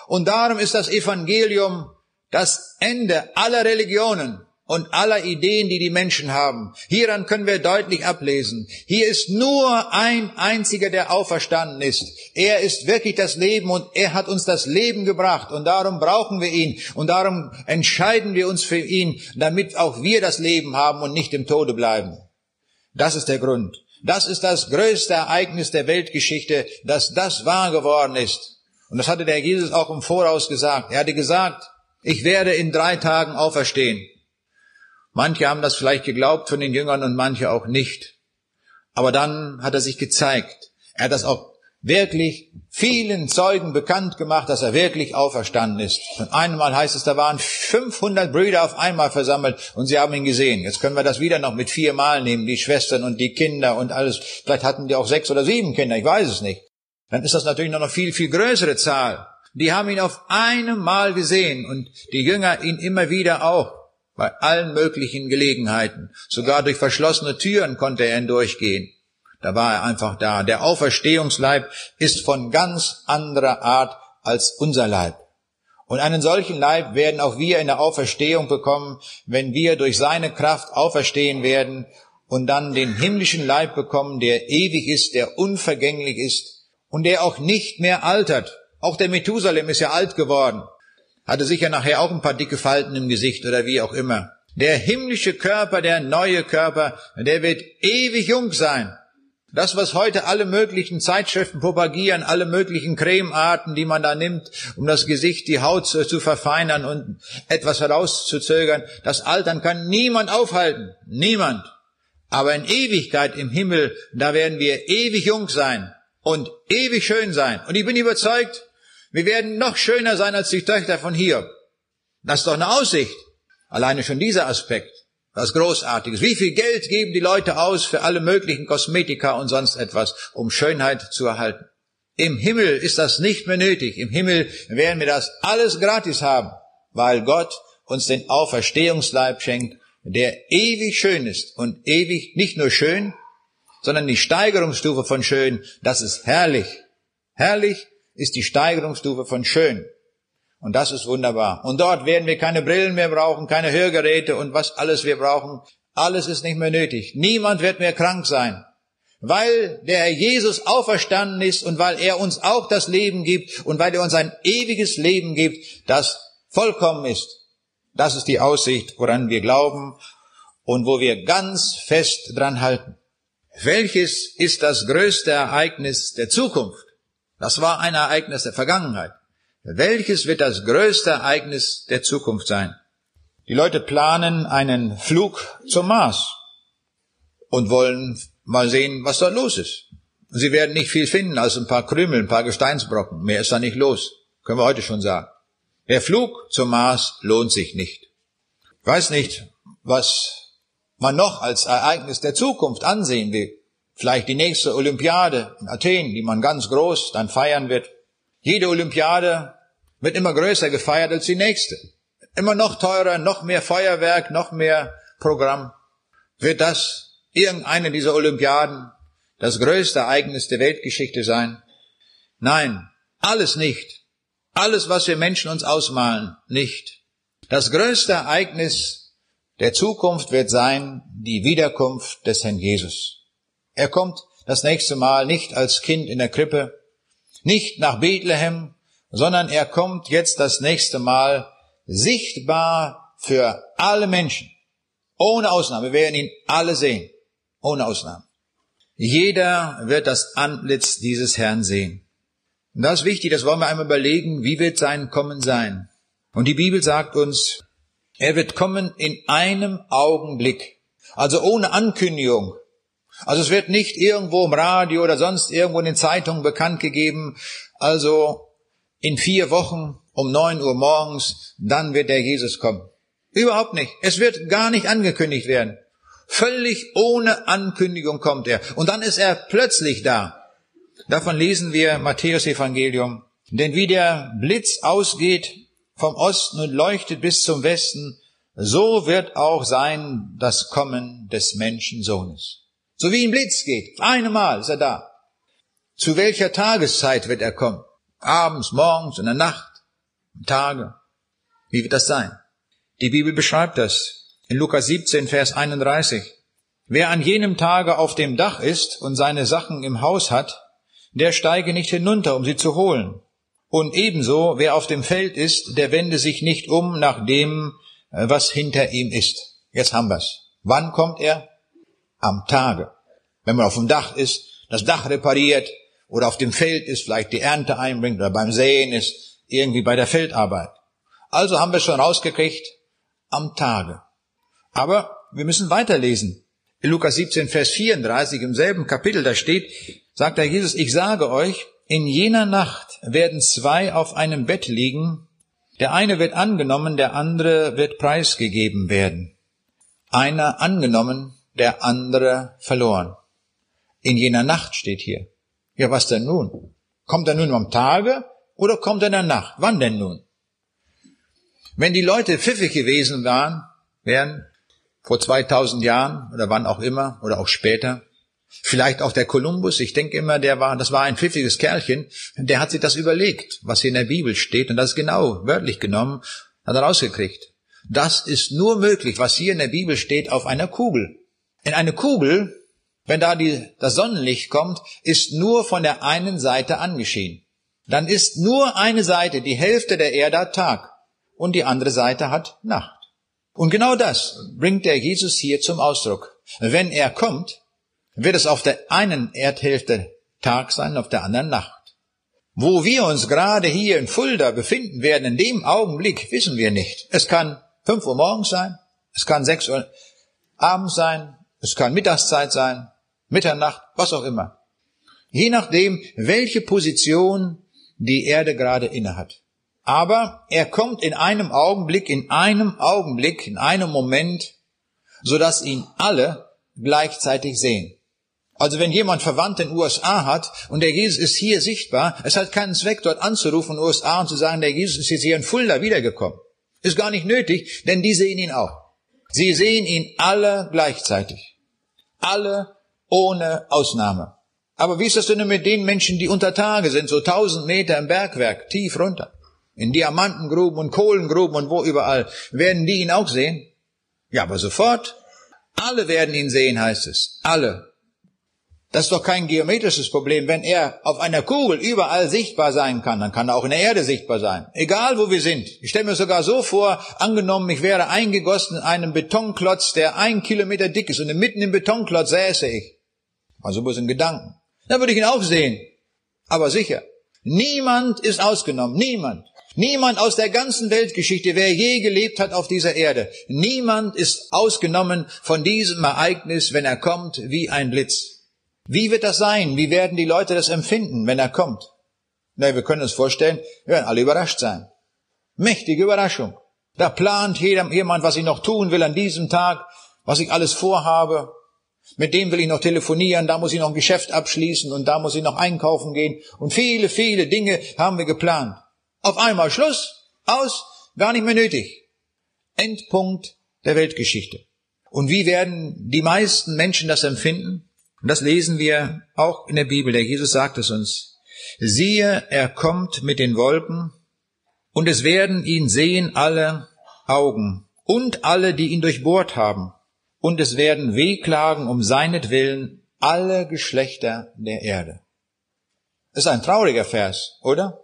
A: Und darum ist das Evangelium das Ende aller Religionen und aller Ideen, die die Menschen haben. Hieran können wir deutlich ablesen. Hier ist nur ein einziger, der auferstanden ist. Er ist wirklich das Leben und er hat uns das Leben gebracht und darum brauchen wir ihn und darum entscheiden wir uns für ihn, damit auch wir das Leben haben und nicht im Tode bleiben. Das ist der Grund. Das ist das größte Ereignis der Weltgeschichte, dass das wahr geworden ist. Und das hatte der Jesus auch im Voraus gesagt. Er hatte gesagt, ich werde in drei Tagen auferstehen. Manche haben das vielleicht geglaubt von den Jüngern und manche auch nicht. Aber dann hat er sich gezeigt. Er hat das auch wirklich vielen Zeugen bekannt gemacht, dass er wirklich auferstanden ist. Und einmal heißt es, da waren 500 Brüder auf einmal versammelt und sie haben ihn gesehen. Jetzt können wir das wieder noch mit vier Mal nehmen, die Schwestern und die Kinder und alles. Vielleicht hatten die auch sechs oder sieben Kinder, ich weiß es nicht. Dann ist das natürlich noch eine viel, viel größere Zahl. Die haben ihn auf einem Mal gesehen und die Jünger ihn immer wieder auch. Bei allen möglichen Gelegenheiten. Sogar durch verschlossene Türen konnte er hindurchgehen. Da war er einfach da. Der Auferstehungsleib ist von ganz anderer Art als unser Leib. Und einen solchen Leib werden auch wir in der Auferstehung bekommen, wenn wir durch seine Kraft auferstehen werden und dann den himmlischen Leib bekommen, der ewig ist, der unvergänglich ist und der auch nicht mehr altert. Auch der Methusalem ist ja alt geworden hatte sicher nachher auch ein paar dicke Falten im Gesicht oder wie auch immer. Der himmlische Körper, der neue Körper, der wird ewig jung sein. Das, was heute alle möglichen Zeitschriften propagieren, alle möglichen Cremearten, die man da nimmt, um das Gesicht, die Haut zu, zu verfeinern und etwas herauszuzögern, das Altern kann niemand aufhalten. Niemand. Aber in Ewigkeit im Himmel, da werden wir ewig jung sein und ewig schön sein. Und ich bin überzeugt, wir werden noch schöner sein als die Töchter von hier. Das ist doch eine Aussicht. Alleine schon dieser Aspekt. Was Großartiges. Wie viel Geld geben die Leute aus für alle möglichen Kosmetika und sonst etwas, um Schönheit zu erhalten? Im Himmel ist das nicht mehr nötig. Im Himmel werden wir das alles gratis haben, weil Gott uns den Auferstehungsleib schenkt, der ewig schön ist und ewig nicht nur schön, sondern die Steigerungsstufe von schön, das ist herrlich. Herrlich ist die Steigerungsstufe von schön. Und das ist wunderbar. Und dort werden wir keine Brillen mehr brauchen, keine Hörgeräte und was alles wir brauchen. Alles ist nicht mehr nötig. Niemand wird mehr krank sein. Weil der Herr Jesus auferstanden ist und weil er uns auch das Leben gibt und weil er uns ein ewiges Leben gibt, das vollkommen ist. Das ist die Aussicht, woran wir glauben und wo wir ganz fest dran halten. Welches ist das größte Ereignis der Zukunft? Das war ein Ereignis der Vergangenheit. Welches wird das größte Ereignis der Zukunft sein? Die Leute planen einen Flug zum Mars und wollen mal sehen, was da los ist. Sie werden nicht viel finden als ein paar Krümel, ein paar Gesteinsbrocken. Mehr ist da nicht los. Können wir heute schon sagen. Der Flug zum Mars lohnt sich nicht. Ich weiß nicht, was man noch als Ereignis der Zukunft ansehen will. Vielleicht die nächste Olympiade in Athen, die man ganz groß dann feiern wird. Jede Olympiade wird immer größer gefeiert als die nächste. Immer noch teurer, noch mehr Feuerwerk, noch mehr Programm. Wird das irgendeine dieser Olympiaden das größte Ereignis der Weltgeschichte sein? Nein, alles nicht. Alles, was wir Menschen uns ausmalen, nicht. Das größte Ereignis der Zukunft wird sein die Wiederkunft des Herrn Jesus. Er kommt das nächste Mal nicht als Kind in der Krippe, nicht nach Bethlehem, sondern er kommt jetzt das nächste Mal sichtbar für alle Menschen. Ohne Ausnahme. Wir werden ihn alle sehen. Ohne Ausnahme. Jeder wird das Antlitz dieses Herrn sehen. Und das ist wichtig, das wollen wir einmal überlegen, wie wird sein Kommen sein. Und die Bibel sagt uns, er wird kommen in einem Augenblick. Also ohne Ankündigung, also es wird nicht irgendwo im Radio oder sonst irgendwo in den Zeitungen bekannt gegeben, also in vier Wochen um neun Uhr morgens, dann wird der Jesus kommen. Überhaupt nicht. Es wird gar nicht angekündigt werden. Völlig ohne Ankündigung kommt er. Und dann ist er plötzlich da. Davon lesen wir Matthäus Evangelium. Denn wie der Blitz ausgeht vom Osten und leuchtet bis zum Westen, so wird auch sein das Kommen des Menschensohnes. So wie ein Blitz geht. Einmal ist er da. Zu welcher Tageszeit wird er kommen? Abends, morgens, in der Nacht, Tage. Wie wird das sein? Die Bibel beschreibt das in Lukas 17, Vers 31. Wer an jenem Tage auf dem Dach ist und seine Sachen im Haus hat, der steige nicht hinunter, um sie zu holen. Und ebenso, wer auf dem Feld ist, der wende sich nicht um nach dem, äh, was hinter ihm ist. Jetzt haben wir's. Wann kommt er? Am Tage. Wenn man auf dem Dach ist, das Dach repariert oder auf dem Feld ist, vielleicht die Ernte einbringt oder beim Säen ist, irgendwie bei der Feldarbeit. Also haben wir schon rausgekriegt, am Tage. Aber wir müssen weiterlesen. In Lukas 17, Vers 34, im selben Kapitel, da steht, sagt der Jesus, ich sage euch, in jener Nacht werden zwei auf einem Bett liegen, der eine wird angenommen, der andere wird preisgegeben werden. Einer angenommen, der andere verloren. In jener Nacht steht hier. Ja, was denn nun? Kommt er nun am Tage oder kommt er in der Nacht? Wann denn nun? Wenn die Leute pfiffig gewesen waren, wären vor 2000 Jahren oder wann auch immer oder auch später, vielleicht auch der Kolumbus, ich denke immer, der war, das war ein pfiffiges Kerlchen, der hat sich das überlegt, was hier in der Bibel steht und das genau wörtlich genommen, hat er rausgekriegt. Das ist nur möglich, was hier in der Bibel steht, auf einer Kugel. In eine Kugel, wenn da die, das Sonnenlicht kommt, ist nur von der einen Seite angeschehen. Dann ist nur eine Seite, die Hälfte der Erde hat Tag und die andere Seite hat Nacht. Und genau das bringt der Jesus hier zum Ausdruck. Wenn er kommt, wird es auf der einen Erdhälfte Tag sein, auf der anderen Nacht. Wo wir uns gerade hier in Fulda befinden werden, in dem Augenblick, wissen wir nicht. Es kann fünf Uhr morgens sein, es kann sechs Uhr abends sein, es kann Mittagszeit sein, Mitternacht, was auch immer. Je nachdem, welche Position die Erde gerade innehat. Aber er kommt in einem Augenblick, in einem Augenblick, in einem Moment, so dass ihn alle gleichzeitig sehen. Also wenn jemand Verwandte in den USA hat und der Jesus ist hier sichtbar, es hat keinen Zweck, dort anzurufen in den USA und zu sagen, der Jesus ist jetzt hier in Fulda wiedergekommen. Ist gar nicht nötig, denn die sehen ihn auch. Sie sehen ihn alle gleichzeitig. Alle ohne Ausnahme. Aber wie ist das denn mit den Menschen, die unter Tage sind, so tausend Meter im Bergwerk, tief runter? In Diamantengruben und Kohlengruben und wo überall. Werden die ihn auch sehen? Ja, aber sofort. Alle werden ihn sehen, heißt es. Alle. Das ist doch kein geometrisches Problem. Wenn er auf einer Kugel überall sichtbar sein kann, dann kann er auch in der Erde sichtbar sein. Egal wo wir sind. Ich stelle mir sogar so vor, angenommen, ich wäre eingegossen in einem Betonklotz, der ein Kilometer dick ist und mitten im Betonklotz säße ich. Also bloß in Gedanken. Dann würde ich ihn auch sehen. Aber sicher. Niemand ist ausgenommen. Niemand. Niemand aus der ganzen Weltgeschichte, wer je gelebt hat auf dieser Erde, niemand ist ausgenommen von diesem Ereignis, wenn er kommt, wie ein Blitz. Wie wird das sein? Wie werden die Leute das empfinden, wenn er kommt? Na, wir können uns vorstellen, wir werden alle überrascht sein. Mächtige Überraschung. Da plant jemand, was ich noch tun will an diesem Tag, was ich alles vorhabe. Mit dem will ich noch telefonieren, da muss ich noch ein Geschäft abschließen und da muss ich noch einkaufen gehen. Und viele, viele Dinge haben wir geplant. Auf einmal Schluss, aus, gar nicht mehr nötig. Endpunkt der Weltgeschichte. Und wie werden die meisten Menschen das empfinden? Und das lesen wir auch in der Bibel. Der Jesus sagt es uns. Siehe, er kommt mit den Wolken und es werden ihn sehen alle Augen und alle, die ihn durchbohrt haben. Und es werden wehklagen um seinetwillen alle Geschlechter der Erde. Das ist ein trauriger Vers, oder?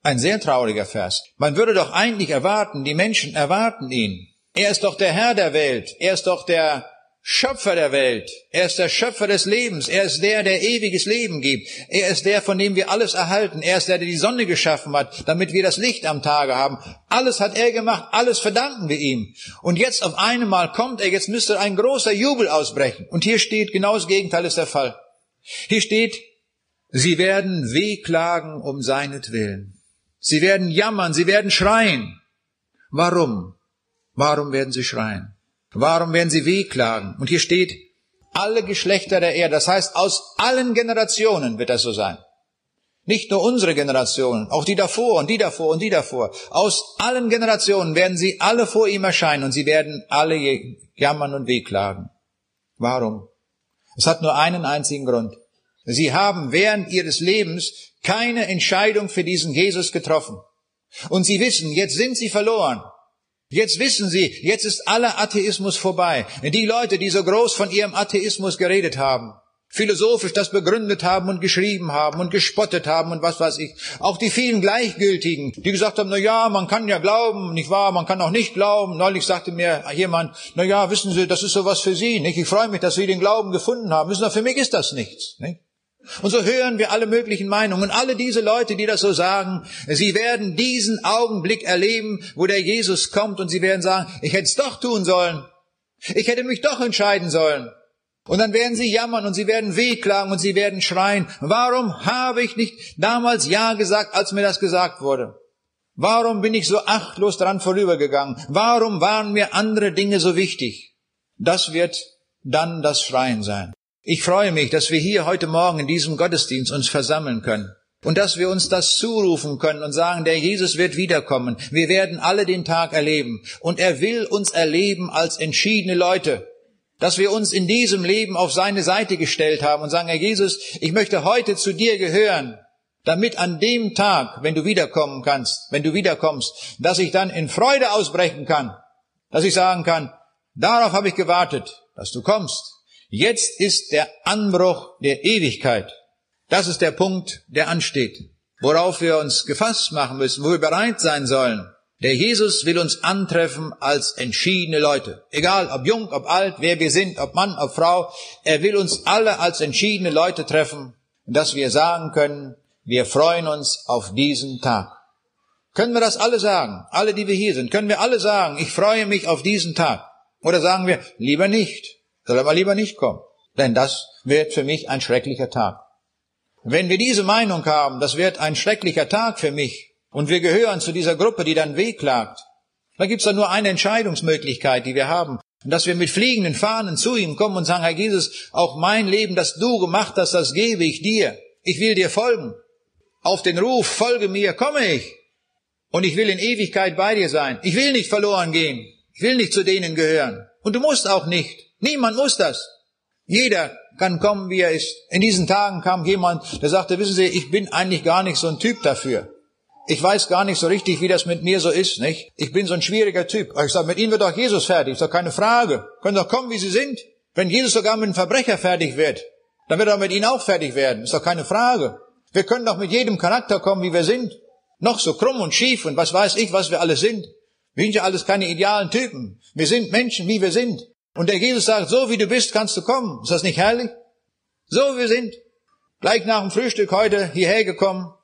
A: Ein sehr trauriger Vers. Man würde doch eigentlich erwarten, die Menschen erwarten ihn. Er ist doch der Herr der Welt. Er ist doch der Schöpfer der Welt. Er ist der Schöpfer des Lebens. Er ist der, der ewiges Leben gibt. Er ist der, von dem wir alles erhalten. Er ist der, der die Sonne geschaffen hat, damit wir das Licht am Tage haben. Alles hat er gemacht. Alles verdanken wir ihm. Und jetzt auf einmal kommt er. Jetzt müsste ein großer Jubel ausbrechen. Und hier steht, genau das Gegenteil ist der Fall. Hier steht, sie werden wehklagen um seinetwillen. Sie werden jammern. Sie werden schreien. Warum? Warum werden sie schreien? Warum werden sie wehklagen? Und hier steht, alle Geschlechter der Erde, das heißt, aus allen Generationen wird das so sein. Nicht nur unsere Generationen, auch die davor und die davor und die davor. Aus allen Generationen werden sie alle vor ihm erscheinen und sie werden alle jammern und wehklagen. Warum? Es hat nur einen einzigen Grund. Sie haben während ihres Lebens keine Entscheidung für diesen Jesus getroffen. Und sie wissen, jetzt sind sie verloren. Jetzt wissen Sie, jetzt ist aller Atheismus vorbei. Die Leute, die so groß von ihrem Atheismus geredet haben, philosophisch das begründet haben und geschrieben haben und gespottet haben und was weiß ich. Auch die vielen Gleichgültigen, die gesagt haben, na ja, man kann ja glauben, nicht wahr, man kann auch nicht glauben. Neulich sagte mir jemand, na ja, wissen Sie, das ist sowas für Sie, nicht? Ich freue mich, dass Sie den Glauben gefunden haben. Wissen Sie, für mich ist das nichts, nicht? Und so hören wir alle möglichen Meinungen. Und alle diese Leute, die das so sagen, sie werden diesen Augenblick erleben, wo der Jesus kommt und sie werden sagen, ich hätte es doch tun sollen. Ich hätte mich doch entscheiden sollen. Und dann werden sie jammern und sie werden wehklagen und sie werden schreien. Warum habe ich nicht damals Ja gesagt, als mir das gesagt wurde? Warum bin ich so achtlos dran vorübergegangen? Warum waren mir andere Dinge so wichtig? Das wird dann das Schreien sein. Ich freue mich, dass wir hier heute Morgen in diesem Gottesdienst uns versammeln können. Und dass wir uns das zurufen können und sagen, der Jesus wird wiederkommen. Wir werden alle den Tag erleben. Und er will uns erleben als entschiedene Leute. Dass wir uns in diesem Leben auf seine Seite gestellt haben und sagen, Herr Jesus, ich möchte heute zu dir gehören, damit an dem Tag, wenn du wiederkommen kannst, wenn du wiederkommst, dass ich dann in Freude ausbrechen kann. Dass ich sagen kann, darauf habe ich gewartet, dass du kommst. Jetzt ist der Anbruch der Ewigkeit. Das ist der Punkt, der ansteht, worauf wir uns gefasst machen müssen, wo wir bereit sein sollen. Der Jesus will uns antreffen als entschiedene Leute. Egal, ob jung, ob alt, wer wir sind, ob Mann, ob Frau. Er will uns alle als entschiedene Leute treffen, dass wir sagen können, wir freuen uns auf diesen Tag. Können wir das alle sagen? Alle, die wir hier sind, können wir alle sagen, ich freue mich auf diesen Tag? Oder sagen wir, lieber nicht, soll aber lieber nicht kommen. Denn das wird für mich ein schrecklicher Tag. Wenn wir diese Meinung haben, das wird ein schrecklicher Tag für mich, und wir gehören zu dieser Gruppe, die dann wehklagt. Da gibt's dann nur eine Entscheidungsmöglichkeit, die wir haben. Dass wir mit fliegenden Fahnen zu ihm kommen und sagen, Herr Jesus, auch mein Leben, das du gemacht hast, das gebe ich dir. Ich will dir folgen. Auf den Ruf, folge mir, komme ich. Und ich will in Ewigkeit bei dir sein. Ich will nicht verloren gehen. Ich will nicht zu denen gehören. Und du musst auch nicht. Niemand muss das. Jeder kann kommen, wie er ist. In diesen Tagen kam jemand, der sagte, wissen Sie, ich bin eigentlich gar nicht so ein Typ dafür. Ich weiß gar nicht so richtig, wie das mit mir so ist, nicht? Ich bin so ein schwieriger Typ. Ich sage, mit Ihnen wird doch Jesus fertig, ist doch keine Frage. Können doch kommen, wie Sie sind. Wenn Jesus sogar mit einem Verbrecher fertig wird, dann wird er mit Ihnen auch fertig werden, ist doch keine Frage. Wir können doch mit jedem Charakter kommen, wie wir sind. Noch so krumm und schief und was weiß ich, was wir alle sind. Wir sind ja alles keine idealen Typen. Wir sind Menschen, wie wir sind. Und der Jesus sagt, so wie du bist, kannst du kommen. Ist das nicht herrlich? So wie wir sind. Gleich nach dem Frühstück heute hierher gekommen,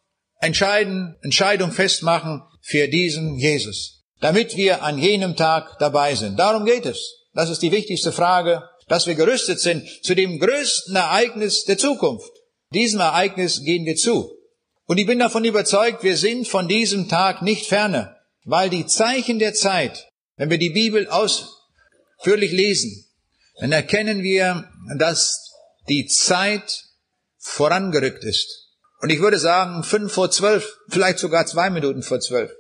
A: entscheiden, Entscheidung festmachen für diesen Jesus, damit wir an jenem Tag dabei sind. Darum geht es. Das ist die wichtigste Frage, dass wir gerüstet sind zu dem größten Ereignis der Zukunft. Diesem Ereignis gehen wir zu. Und ich bin davon überzeugt, wir sind von diesem Tag nicht ferne, weil die Zeichen der Zeit, wenn wir die Bibel ausführlich lesen, dann erkennen wir, dass die Zeit vorangerückt ist. Und ich würde sagen, fünf vor zwölf, vielleicht sogar zwei Minuten vor zwölf.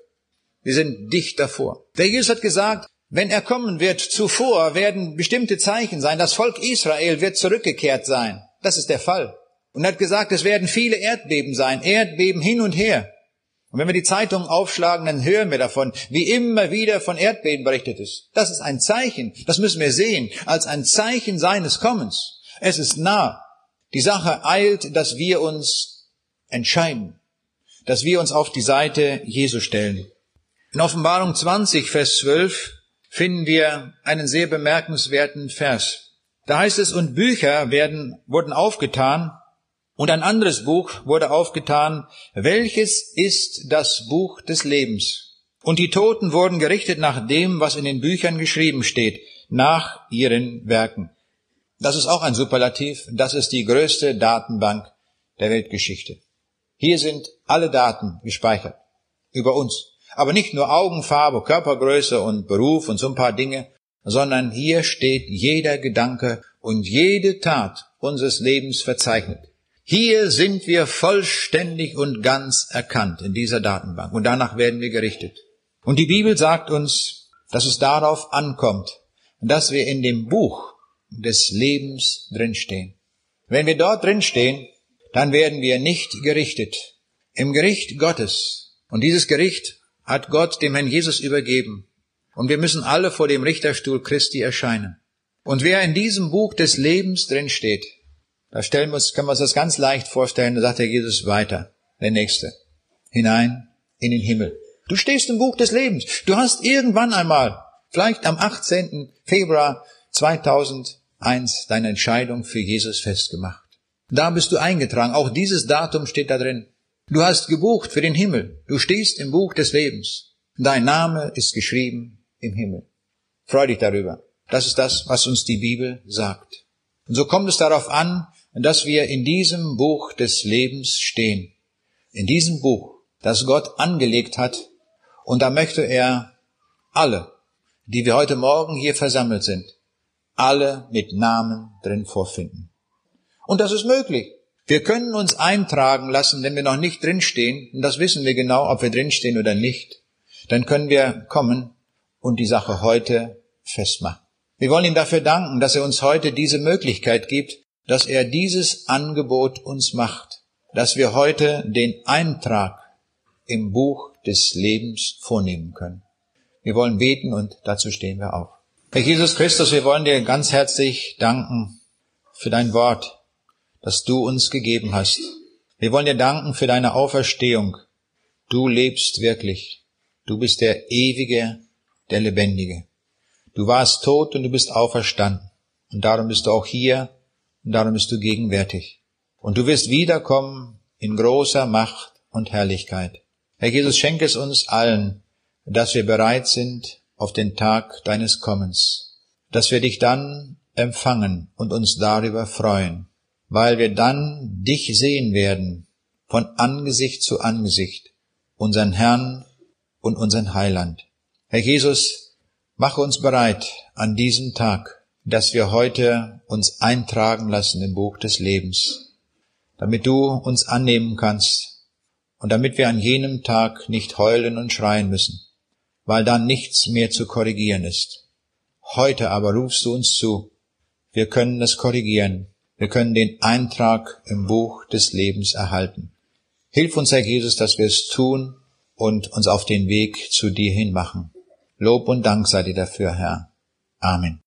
A: Wir sind dicht davor. Der Jesus hat gesagt, wenn er kommen wird, zuvor werden bestimmte Zeichen sein. Das Volk Israel wird zurückgekehrt sein. Das ist der Fall. Und er hat gesagt, es werden viele Erdbeben sein. Erdbeben hin und her. Und wenn wir die Zeitungen aufschlagen, dann hören wir davon, wie immer wieder von Erdbeben berichtet ist. Das ist ein Zeichen. Das müssen wir sehen als ein Zeichen seines Kommens. Es ist nah. Die Sache eilt, dass wir uns entscheiden, dass wir uns auf die Seite Jesu stellen. In Offenbarung 20, Vers 12 finden wir einen sehr bemerkenswerten Vers. Da heißt es, und Bücher werden, wurden aufgetan, und ein anderes Buch wurde aufgetan, welches ist das Buch des Lebens. Und die Toten wurden gerichtet nach dem, was in den Büchern geschrieben steht, nach ihren Werken. Das ist auch ein Superlativ, das ist die größte Datenbank der Weltgeschichte. Hier sind alle Daten gespeichert über uns. Aber nicht nur Augenfarbe, Körpergröße und Beruf und so ein paar Dinge, sondern hier steht jeder Gedanke und jede Tat unseres Lebens verzeichnet. Hier sind wir vollständig und ganz erkannt in dieser Datenbank und danach werden wir gerichtet. Und die Bibel sagt uns, dass es darauf ankommt, dass wir in dem Buch des Lebens drinstehen. Wenn wir dort drinstehen, dann werden wir nicht gerichtet. Im Gericht Gottes. Und dieses Gericht hat Gott dem Herrn Jesus übergeben. Und wir müssen alle vor dem Richterstuhl Christi erscheinen. Und wer in diesem Buch des Lebens drin steht, da stellen wir uns, können wir uns das ganz leicht vorstellen, da sagt der Jesus weiter, der Nächste, hinein in den Himmel. Du stehst im Buch des Lebens. Du hast irgendwann einmal, vielleicht am 18. Februar 2001, deine Entscheidung für Jesus festgemacht. Da bist du eingetragen. Auch dieses Datum steht da drin. Du hast gebucht für den Himmel. Du stehst im Buch des Lebens. Dein Name ist geschrieben im Himmel. Freu dich darüber. Das ist das, was uns die Bibel sagt. Und so kommt es darauf an, dass wir in diesem Buch des Lebens stehen. In diesem Buch, das Gott angelegt hat. Und da möchte er alle, die wir heute Morgen hier versammelt sind, alle mit Namen drin vorfinden. Und das ist möglich. Wir können uns eintragen lassen, wenn wir noch nicht drinstehen, und das wissen wir genau, ob wir drinstehen oder nicht, dann können wir kommen und die Sache heute festmachen. Wir wollen ihm dafür danken, dass er uns heute diese Möglichkeit gibt, dass er dieses Angebot uns macht, dass wir heute den Eintrag im Buch des Lebens vornehmen können. Wir wollen beten und dazu stehen wir auf. Herr Jesus Christus, wir wollen dir ganz herzlich danken für dein Wort das du uns gegeben hast. Wir wollen dir danken für deine Auferstehung. Du lebst wirklich. Du bist der Ewige, der Lebendige. Du warst tot und du bist auferstanden. Und darum bist du auch hier und darum bist du gegenwärtig. Und du wirst wiederkommen in großer Macht und Herrlichkeit. Herr Jesus, schenke es uns allen, dass wir bereit sind auf den Tag deines Kommens, dass wir dich dann empfangen und uns darüber freuen, weil wir dann dich sehen werden von Angesicht zu Angesicht, unseren Herrn und unseren Heiland. Herr Jesus, mache uns bereit an diesem Tag, dass wir heute uns eintragen lassen im Buch des Lebens, damit du uns annehmen kannst und damit wir an jenem Tag nicht heulen und schreien müssen, weil dann nichts mehr zu korrigieren ist. Heute aber rufst du uns zu, wir können es korrigieren, wir können den Eintrag im Buch des Lebens erhalten. Hilf uns, Herr Jesus, dass wir es tun und uns auf den Weg zu dir hin machen. Lob und Dank sei dir dafür, Herr. Amen.